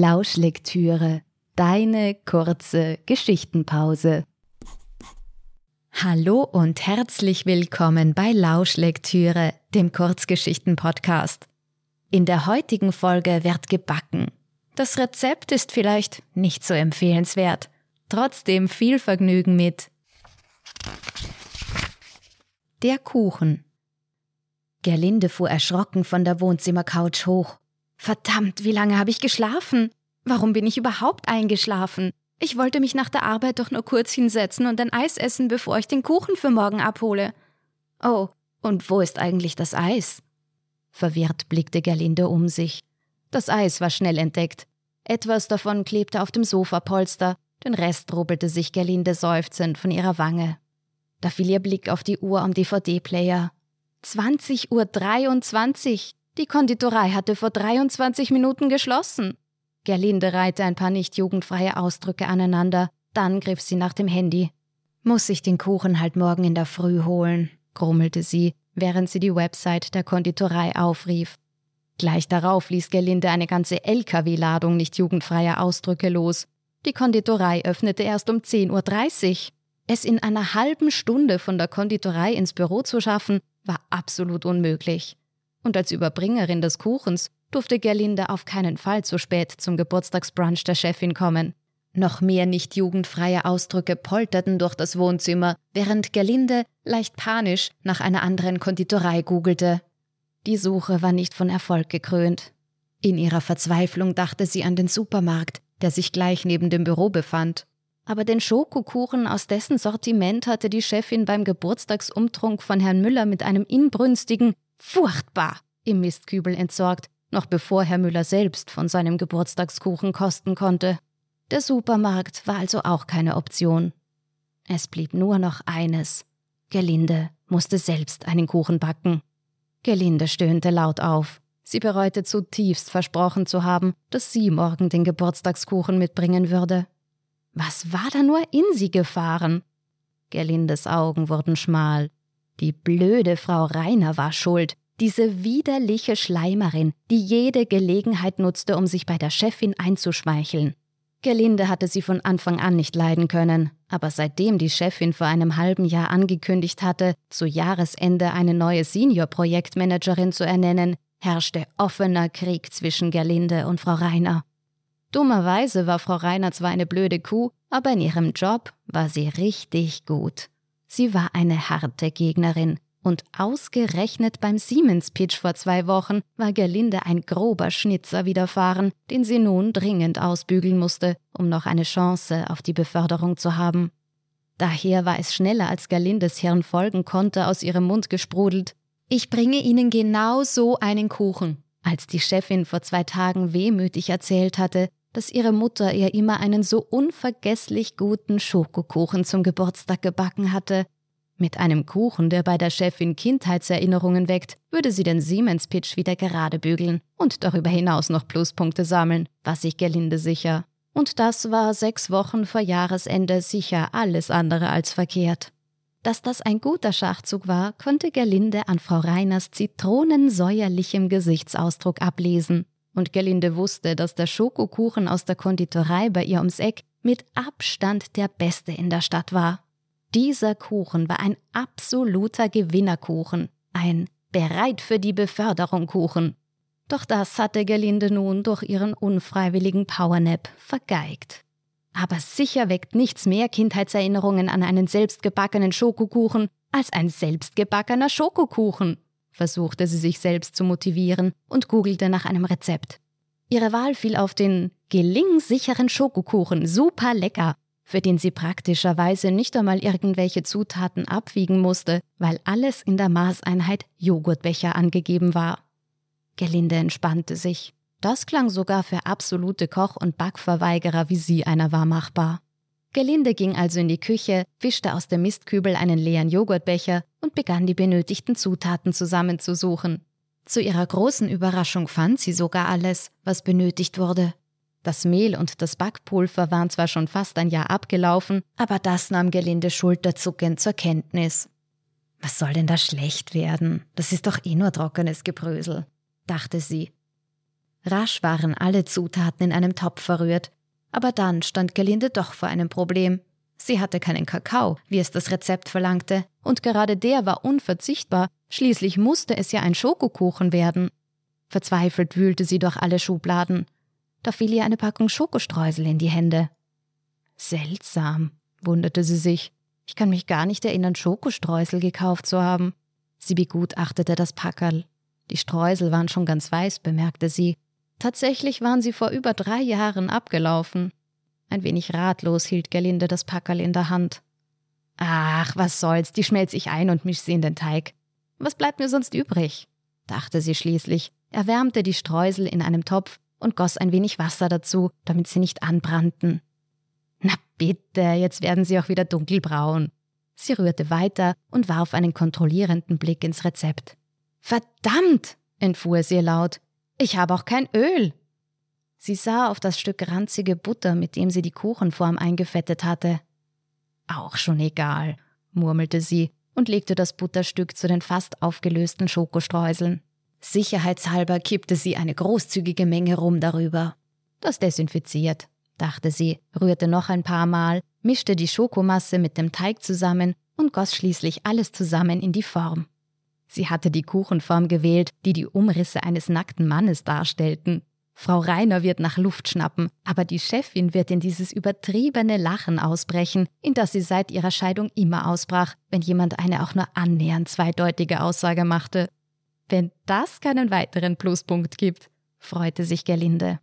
Lauschlektüre, deine kurze Geschichtenpause. Hallo und herzlich willkommen bei Lauschlektüre, dem Kurzgeschichten-Podcast. In der heutigen Folge wird gebacken. Das Rezept ist vielleicht nicht so empfehlenswert. Trotzdem viel Vergnügen mit Der Kuchen. Gerlinde fuhr erschrocken von der Wohnzimmercouch hoch. Verdammt, wie lange habe ich geschlafen? Warum bin ich überhaupt eingeschlafen? Ich wollte mich nach der Arbeit doch nur kurz hinsetzen und ein Eis essen, bevor ich den Kuchen für morgen abhole. Oh, und wo ist eigentlich das Eis? Verwirrt blickte Gerlinde um sich. Das Eis war schnell entdeckt. Etwas davon klebte auf dem Sofapolster, den Rest rubbelte sich Gerlinde seufzend von ihrer Wange. Da fiel ihr Blick auf die Uhr am DVD-Player. 20 Uhr 23. Die Konditorei hatte vor 23 Minuten geschlossen. Gerlinde reihte ein paar nicht jugendfreie Ausdrücke aneinander, dann griff sie nach dem Handy. Muss ich den Kuchen halt morgen in der Früh holen, grummelte sie, während sie die Website der Konditorei aufrief. Gleich darauf ließ Gerlinde eine ganze LKW-Ladung nicht jugendfreier Ausdrücke los. Die Konditorei öffnete erst um 10.30 Uhr. Es in einer halben Stunde von der Konditorei ins Büro zu schaffen, war absolut unmöglich und als Überbringerin des Kuchens durfte Gerlinde auf keinen Fall zu spät zum Geburtstagsbrunch der Chefin kommen. Noch mehr nicht jugendfreie Ausdrücke polterten durch das Wohnzimmer, während Gerlinde leicht panisch nach einer anderen Konditorei googelte. Die Suche war nicht von Erfolg gekrönt. In ihrer Verzweiflung dachte sie an den Supermarkt, der sich gleich neben dem Büro befand. Aber den Schokokuchen aus dessen Sortiment hatte die Chefin beim Geburtstagsumtrunk von Herrn Müller mit einem inbrünstigen Furchtbar! im Mistkübel entsorgt, noch bevor Herr Müller selbst von seinem Geburtstagskuchen kosten konnte. Der Supermarkt war also auch keine Option. Es blieb nur noch eines. Gerlinde musste selbst einen Kuchen backen. Gerlinde stöhnte laut auf. Sie bereute zutiefst versprochen zu haben, dass sie morgen den Geburtstagskuchen mitbringen würde. Was war da nur in sie gefahren? Gerlindes Augen wurden schmal. Die blöde Frau Rainer war schuld, diese widerliche Schleimerin, die jede Gelegenheit nutzte, um sich bei der Chefin einzuschmeicheln. Gerlinde hatte sie von Anfang an nicht leiden können, aber seitdem die Chefin vor einem halben Jahr angekündigt hatte, zu Jahresende eine neue Senior-Projektmanagerin zu ernennen, herrschte offener Krieg zwischen Gerlinde und Frau Rainer. Dummerweise war Frau Rainer zwar eine blöde Kuh, aber in ihrem Job war sie richtig gut. Sie war eine harte Gegnerin. Und ausgerechnet beim Siemens-Pitch vor zwei Wochen war Gerlinde ein grober Schnitzer widerfahren, den sie nun dringend ausbügeln musste, um noch eine Chance auf die Beförderung zu haben. Daher war es schneller als Gerlindes Hirn folgen konnte aus ihrem Mund gesprudelt. Ich bringe Ihnen genau so einen Kuchen. Als die Chefin vor zwei Tagen wehmütig erzählt hatte, dass ihre Mutter ihr immer einen so unvergesslich guten Schokokuchen zum Geburtstag gebacken hatte. Mit einem Kuchen, der bei der Chefin Kindheitserinnerungen weckt, würde sie den Siemens-Pitch wieder gerade bügeln und darüber hinaus noch Pluspunkte sammeln, was sich gelinde sicher. Und das war sechs Wochen vor Jahresende sicher alles andere als verkehrt. Dass das ein guter Schachzug war, konnte Gerlinde an Frau Reiners zitronensäuerlichem Gesichtsausdruck ablesen und Gerlinde wusste, dass der Schokokuchen aus der Konditorei bei ihr ums Eck mit Abstand der beste in der Stadt war. Dieser Kuchen war ein absoluter Gewinnerkuchen, ein bereit für die Beförderung Kuchen. Doch das hatte Gerlinde nun durch ihren unfreiwilligen Powernap vergeigt. Aber sicher weckt nichts mehr Kindheitserinnerungen an einen selbstgebackenen Schokokuchen als ein selbstgebackener Schokokuchen versuchte sie sich selbst zu motivieren und googelte nach einem Rezept. Ihre Wahl fiel auf den gelingsicheren Schokokuchen, super lecker, für den sie praktischerweise nicht einmal irgendwelche Zutaten abwiegen musste, weil alles in der Maßeinheit Joghurtbecher angegeben war. Gelinde entspannte sich. Das klang sogar für absolute Koch- und Backverweigerer wie sie einer war machbar. Gelinde ging also in die Küche, wischte aus dem Mistkübel einen leeren Joghurtbecher und begann die benötigten Zutaten zusammenzusuchen. Zu ihrer großen Überraschung fand sie sogar alles, was benötigt wurde. Das Mehl und das Backpulver waren zwar schon fast ein Jahr abgelaufen, aber das nahm Gelinde schulterzuckend zur Kenntnis. Was soll denn da schlecht werden? Das ist doch eh nur trockenes Gebrösel, dachte sie. Rasch waren alle Zutaten in einem Topf verrührt, aber dann stand Gelinde doch vor einem Problem. Sie hatte keinen Kakao, wie es das Rezept verlangte, und gerade der war unverzichtbar, schließlich musste es ja ein Schokokuchen werden. Verzweifelt wühlte sie durch alle Schubladen. Da fiel ihr eine Packung Schokostreusel in die Hände. Seltsam, wunderte sie sich. Ich kann mich gar nicht erinnern, Schokostreusel gekauft zu haben. Sie begutachtete das Packerl. Die Streusel waren schon ganz weiß, bemerkte sie. Tatsächlich waren sie vor über drei Jahren abgelaufen. Ein wenig ratlos hielt Gerlinde das Packerl in der Hand. Ach, was soll's, die schmelz ich ein und misch sie in den Teig. Was bleibt mir sonst übrig? dachte sie schließlich, erwärmte die Streusel in einem Topf und goss ein wenig Wasser dazu, damit sie nicht anbrannten. Na bitte, jetzt werden sie auch wieder dunkelbraun. Sie rührte weiter und warf einen kontrollierenden Blick ins Rezept. Verdammt, entfuhr es ihr laut. Ich habe auch kein Öl. Sie sah auf das Stück ranzige Butter, mit dem sie die Kuchenform eingefettet hatte. Auch schon egal, murmelte sie und legte das Butterstück zu den fast aufgelösten Schokostreuseln. Sicherheitshalber kippte sie eine großzügige Menge rum darüber. Das desinfiziert, dachte sie, rührte noch ein paar Mal, mischte die Schokomasse mit dem Teig zusammen und goss schließlich alles zusammen in die Form. Sie hatte die Kuchenform gewählt, die die Umrisse eines nackten Mannes darstellten. Frau Reiner wird nach Luft schnappen, aber die Chefin wird in dieses übertriebene Lachen ausbrechen, in das sie seit ihrer Scheidung immer ausbrach, wenn jemand eine auch nur annähernd zweideutige Aussage machte. Wenn das keinen weiteren Pluspunkt gibt, freute sich Gerlinde.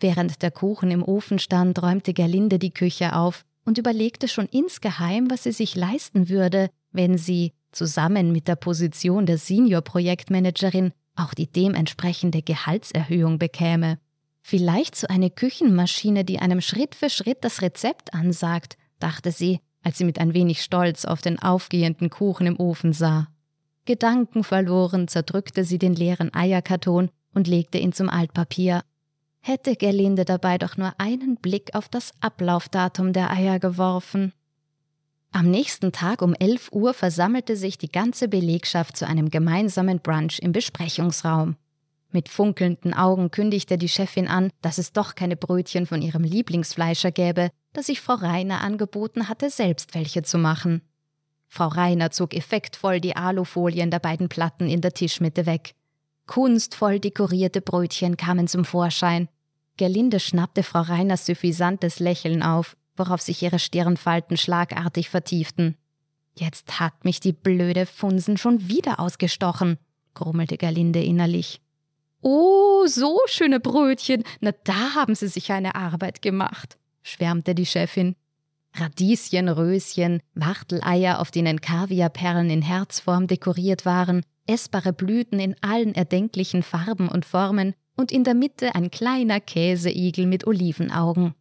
Während der Kuchen im Ofen stand, räumte Gerlinde die Küche auf und überlegte schon insgeheim, was sie sich leisten würde, wenn sie, zusammen mit der Position der Senior-Projektmanagerin, auch die dementsprechende Gehaltserhöhung bekäme. Vielleicht so eine Küchenmaschine, die einem Schritt für Schritt das Rezept ansagt, dachte sie, als sie mit ein wenig Stolz auf den aufgehenden Kuchen im Ofen sah. Gedankenverloren zerdrückte sie den leeren Eierkarton und legte ihn zum Altpapier. Hätte Gerlinde dabei doch nur einen Blick auf das Ablaufdatum der Eier geworfen. Am nächsten Tag um 11 Uhr versammelte sich die ganze Belegschaft zu einem gemeinsamen Brunch im Besprechungsraum. Mit funkelnden Augen kündigte die Chefin an, dass es doch keine Brötchen von ihrem Lieblingsfleischer gäbe, dass sich Frau Reiner angeboten hatte, selbst welche zu machen. Frau Reiner zog effektvoll die Alufolien der beiden Platten in der Tischmitte weg. Kunstvoll dekorierte Brötchen kamen zum Vorschein. Gerlinde schnappte Frau Reiners suffisantes Lächeln auf, worauf sich ihre Stirnfalten schlagartig vertieften. Jetzt hat mich die blöde Funsen schon wieder ausgestochen, grummelte Gerlinde innerlich. Oh, so schöne Brötchen, na da haben sie sich eine Arbeit gemacht, schwärmte die Chefin. Radieschen, Röschen, Wachteleier, auf denen Kaviarperlen in Herzform dekoriert waren, essbare Blüten in allen erdenklichen Farben und Formen und in der Mitte ein kleiner Käseigel mit Olivenaugen.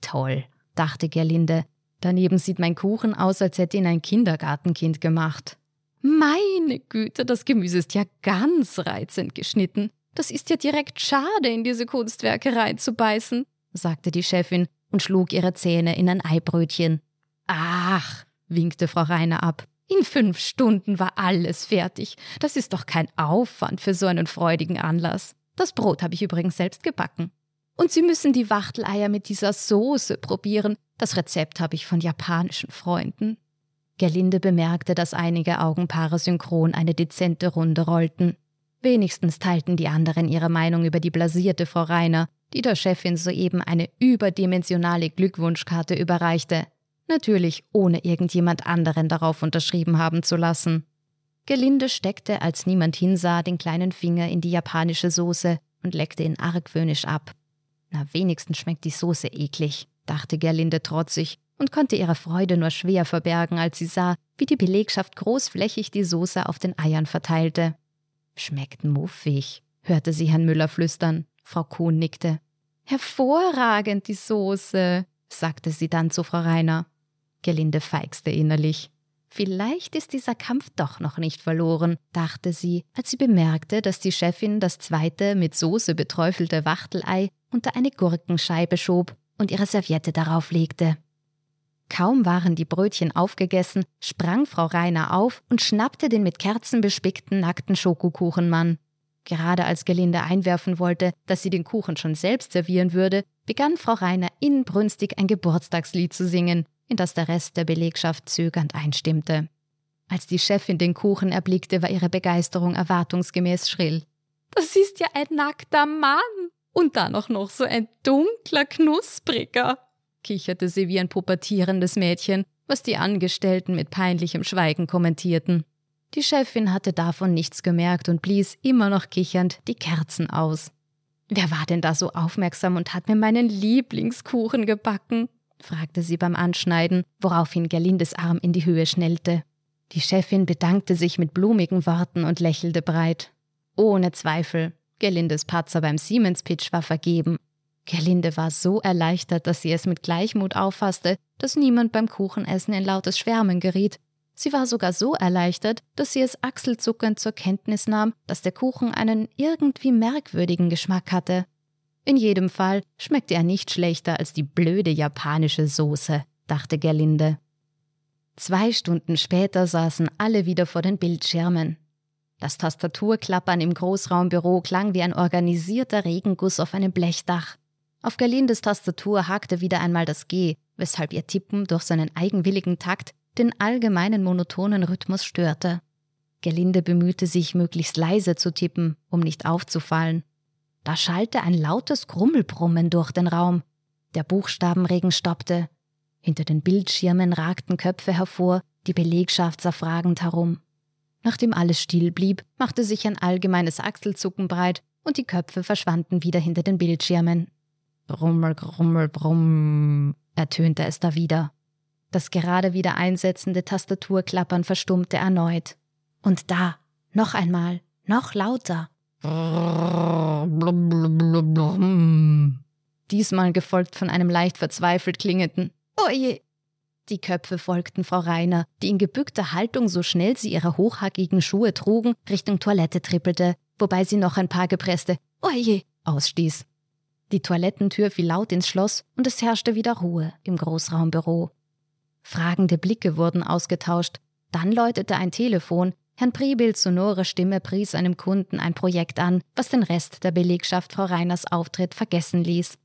Toll, dachte Gerlinde. Daneben sieht mein Kuchen aus, als hätte ihn ein Kindergartenkind gemacht. Meine Güte, das Gemüse ist ja ganz reizend geschnitten. Das ist ja direkt schade, in diese Kunstwerke reinzubeißen, sagte die Chefin und schlug ihre Zähne in ein Eibrötchen. Ach, winkte Frau Reiner ab. In fünf Stunden war alles fertig. Das ist doch kein Aufwand für so einen freudigen Anlass. Das Brot habe ich übrigens selbst gebacken. Und Sie müssen die Wachteleier mit dieser Soße probieren. Das Rezept habe ich von japanischen Freunden. Gerlinde bemerkte, dass einige Augenpaare synchron eine dezente Runde rollten. Wenigstens teilten die anderen ihre Meinung über die blasierte Frau Reiner, die der Chefin soeben eine überdimensionale Glückwunschkarte überreichte, natürlich ohne irgendjemand anderen darauf unterschrieben haben zu lassen. Gelinde steckte, als niemand hinsah, den kleinen Finger in die japanische Soße und leckte ihn argwöhnisch ab. Na, wenigstens schmeckt die Soße eklig, dachte Gerlinde trotzig und konnte ihre Freude nur schwer verbergen, als sie sah, wie die Belegschaft großflächig die Soße auf den Eiern verteilte. Schmeckt muffig, hörte sie Herrn Müller flüstern. Frau Kuhn nickte. Hervorragend, die Soße, sagte sie dann zu Frau Reiner. Gelinde feixte innerlich. Vielleicht ist dieser Kampf doch noch nicht verloren, dachte sie, als sie bemerkte, dass die Chefin das zweite mit Soße beträufelte Wachtelei unter eine Gurkenscheibe schob und ihre Serviette darauf legte. Kaum waren die Brötchen aufgegessen, sprang Frau Rainer auf und schnappte den mit Kerzen bespickten nackten Schokokuchenmann. Gerade als Gelinde einwerfen wollte, dass sie den Kuchen schon selbst servieren würde, begann Frau Rainer inbrünstig ein Geburtstagslied zu singen, in das der Rest der Belegschaft zögernd einstimmte. Als die Chefin den Kuchen erblickte, war ihre Begeisterung erwartungsgemäß schrill. Das ist ja ein nackter Mann. Und dann auch noch so ein dunkler Knuspriger, kicherte sie wie ein pubertierendes Mädchen, was die Angestellten mit peinlichem Schweigen kommentierten. Die Chefin hatte davon nichts gemerkt und blies immer noch kichernd die Kerzen aus. Wer war denn da so aufmerksam und hat mir meinen Lieblingskuchen gebacken? fragte sie beim Anschneiden, woraufhin Gerlindes Arm in die Höhe schnellte. Die Chefin bedankte sich mit blumigen Worten und lächelte breit. Ohne Zweifel, Gerlindes Patzer beim Siemens-Pitch war vergeben. Gerlinde war so erleichtert, dass sie es mit Gleichmut auffasste, dass niemand beim Kuchenessen in lautes Schwärmen geriet. Sie war sogar so erleichtert, dass sie es achselzuckend zur Kenntnis nahm, dass der Kuchen einen irgendwie merkwürdigen Geschmack hatte. In jedem Fall schmeckte er nicht schlechter als die blöde japanische Soße, dachte Gerlinde. Zwei Stunden später saßen alle wieder vor den Bildschirmen. Das Tastaturklappern im Großraumbüro klang wie ein organisierter Regenguss auf einem Blechdach. Auf Gerlindes Tastatur hakte wieder einmal das G, weshalb ihr Tippen durch seinen eigenwilligen Takt den allgemeinen monotonen Rhythmus störte. Gerlinde bemühte sich, möglichst leise zu tippen, um nicht aufzufallen. Da schallte ein lautes Grummelbrummen durch den Raum. Der Buchstabenregen stoppte. Hinter den Bildschirmen ragten Köpfe hervor, die Belegschaft sah fragend herum. Nachdem alles still blieb, machte sich ein allgemeines Achselzucken breit und die Köpfe verschwanden wieder hinter den Bildschirmen. Brummel, grummel, brumm, ertönte es da wieder. Das gerade wieder einsetzende Tastaturklappern verstummte erneut. Und da, noch einmal, noch lauter. Diesmal gefolgt von einem leicht verzweifelt klingenden Oje. Die Köpfe folgten Frau Reiner, die in gebückter Haltung, so schnell sie ihre hochhackigen Schuhe trugen, Richtung Toilette trippelte, wobei sie noch ein paar gepresste Oje ausstieß. Die Toilettentür fiel laut ins Schloss und es herrschte wieder Ruhe im Großraumbüro. Fragende Blicke wurden ausgetauscht. Dann läutete ein Telefon. Herrn Priebels sonore Stimme pries einem Kunden ein Projekt an, was den Rest der Belegschaft Frau Reiners Auftritt vergessen ließ.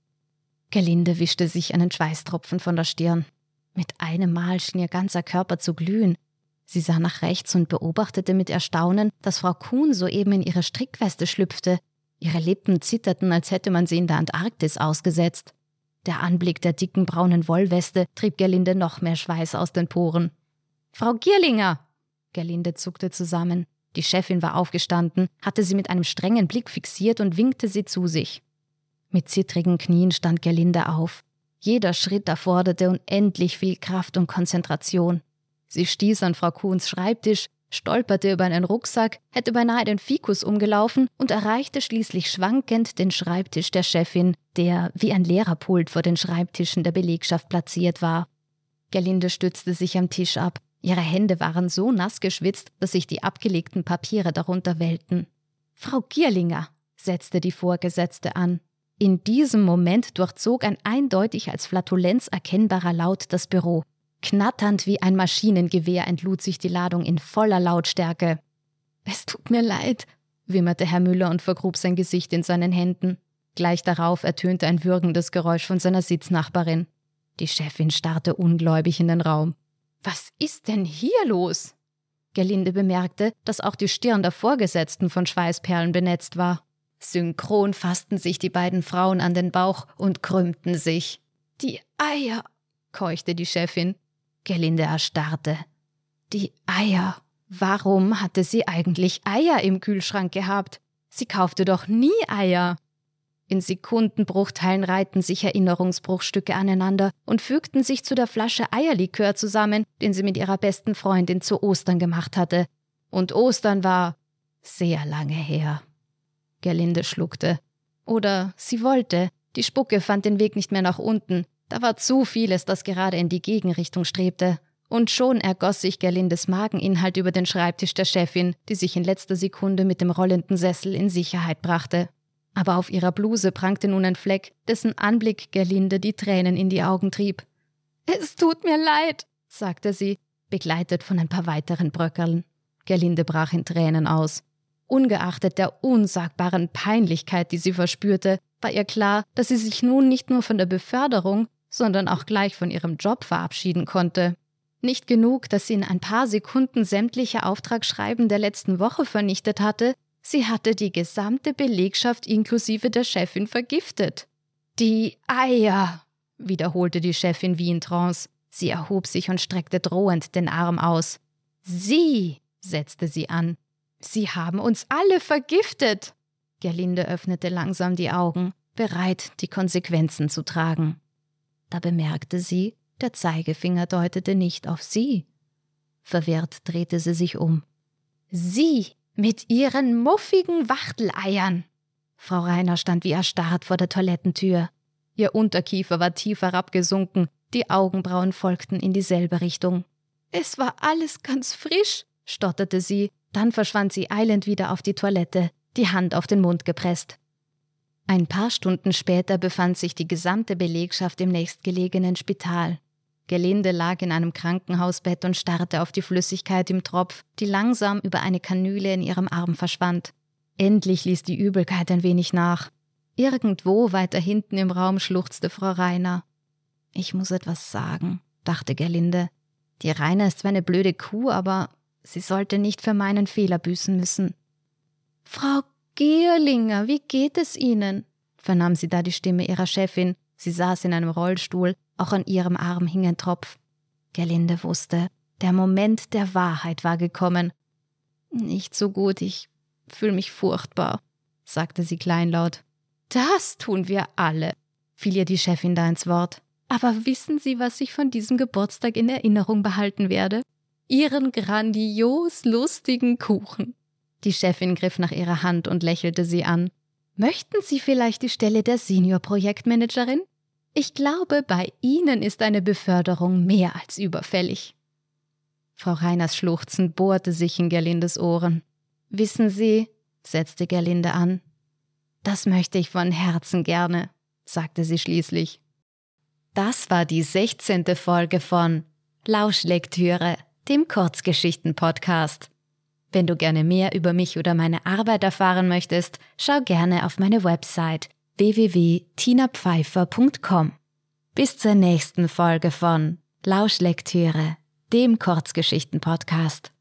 Gelinde wischte sich einen Schweißtropfen von der Stirn. Mit einem Mal schien ihr ganzer Körper zu glühen. Sie sah nach rechts und beobachtete mit Erstaunen, dass Frau Kuhn soeben in ihre Strickweste schlüpfte. Ihre Lippen zitterten, als hätte man sie in der Antarktis ausgesetzt. Der Anblick der dicken braunen Wollweste trieb Gerlinde noch mehr Schweiß aus den Poren. Frau Gierlinger! Gerlinde zuckte zusammen. Die Chefin war aufgestanden, hatte sie mit einem strengen Blick fixiert und winkte sie zu sich. Mit zittrigen Knien stand Gerlinde auf. Jeder Schritt erforderte unendlich viel Kraft und Konzentration. Sie stieß an Frau Kuhns Schreibtisch, stolperte über einen Rucksack, hätte beinahe den Fikus umgelaufen und erreichte schließlich schwankend den Schreibtisch der Chefin, der wie ein Lehrerpult vor den Schreibtischen der Belegschaft platziert war. Gerlinde stützte sich am Tisch ab. Ihre Hände waren so nass geschwitzt, dass sich die abgelegten Papiere darunter wellten. Frau Gierlinger, setzte die Vorgesetzte an. In diesem Moment durchzog ein eindeutig als Flatulenz erkennbarer Laut das Büro. Knatternd wie ein Maschinengewehr entlud sich die Ladung in voller Lautstärke. Es tut mir leid, wimmerte Herr Müller und vergrub sein Gesicht in seinen Händen. Gleich darauf ertönte ein würgendes Geräusch von seiner Sitznachbarin. Die Chefin starrte ungläubig in den Raum. Was ist denn hier los? Gerlinde bemerkte, dass auch die Stirn der Vorgesetzten von Schweißperlen benetzt war. Synchron fassten sich die beiden Frauen an den Bauch und krümmten sich. Die Eier, keuchte die Chefin. Gerlinde erstarrte. Die Eier. Warum hatte sie eigentlich Eier im Kühlschrank gehabt? Sie kaufte doch nie Eier. In Sekundenbruchteilen reihten sich Erinnerungsbruchstücke aneinander und fügten sich zu der Flasche Eierlikör zusammen, den sie mit ihrer besten Freundin zu Ostern gemacht hatte. Und Ostern war sehr lange her. Gerlinde schluckte. Oder sie wollte. Die Spucke fand den Weg nicht mehr nach unten. Da war zu vieles, das gerade in die Gegenrichtung strebte. Und schon ergoss sich Gerlindes Mageninhalt über den Schreibtisch der Chefin, die sich in letzter Sekunde mit dem rollenden Sessel in Sicherheit brachte. Aber auf ihrer Bluse prangte nun ein Fleck, dessen Anblick Gerlinde die Tränen in die Augen trieb. Es tut mir leid, sagte sie, begleitet von ein paar weiteren Bröckeln. Gerlinde brach in Tränen aus. Ungeachtet der unsagbaren Peinlichkeit, die sie verspürte, war ihr klar, dass sie sich nun nicht nur von der Beförderung, sondern auch gleich von ihrem Job verabschieden konnte. Nicht genug, dass sie in ein paar Sekunden sämtliche Auftragsschreiben der letzten Woche vernichtet hatte, sie hatte die gesamte Belegschaft inklusive der Chefin vergiftet. Die Eier, wiederholte die Chefin wie in Trance. Sie erhob sich und streckte drohend den Arm aus. Sie, setzte sie an. Sie haben uns alle vergiftet. Gerlinde öffnete langsam die Augen, bereit, die Konsequenzen zu tragen. Da bemerkte sie, der Zeigefinger deutete nicht auf sie. Verwirrt drehte sie sich um. Sie mit ihren muffigen Wachteleiern. Frau Reiner stand wie erstarrt vor der Toilettentür. Ihr Unterkiefer war tief herabgesunken, die Augenbrauen folgten in dieselbe Richtung. Es war alles ganz frisch, stotterte sie, dann verschwand sie eilend wieder auf die Toilette, die Hand auf den Mund gepresst. Ein paar Stunden später befand sich die gesamte Belegschaft im nächstgelegenen Spital. Gelinde lag in einem Krankenhausbett und starrte auf die Flüssigkeit im Tropf, die langsam über eine Kanüle in ihrem Arm verschwand. Endlich ließ die Übelkeit ein wenig nach. Irgendwo weiter hinten im Raum schluchzte Frau Rainer. Ich muss etwas sagen, dachte Gerlinde. Die Rainer ist zwar eine blöde Kuh, aber sie sollte nicht für meinen Fehler büßen müssen. Frau Gierlinger, wie geht es Ihnen? vernahm sie da die Stimme ihrer Chefin. Sie saß in einem Rollstuhl, auch an ihrem Arm hing ein Tropf. Gerlinde wusste, der Moment der Wahrheit war gekommen. Nicht so gut, ich fühle mich furchtbar, sagte sie kleinlaut. Das tun wir alle, fiel ihr die Chefin da ins Wort. Aber wissen Sie, was ich von diesem Geburtstag in Erinnerung behalten werde? Ihren grandios lustigen Kuchen. Die Chefin griff nach ihrer Hand und lächelte sie an. Möchten Sie vielleicht die Stelle der Senior-Projektmanagerin? Ich glaube, bei Ihnen ist eine Beförderung mehr als überfällig. Frau Reiners Schluchzen bohrte sich in Gerlindes Ohren. Wissen Sie, setzte Gerlinde an, das möchte ich von Herzen gerne, sagte sie schließlich. Das war die 16. Folge von Lauschlektüre, dem Kurzgeschichten-Podcast. Wenn du gerne mehr über mich oder meine Arbeit erfahren möchtest, schau gerne auf meine Website www.tinapfeifer.com. Bis zur nächsten Folge von Lauschlektüre, dem Kurzgeschichten-Podcast.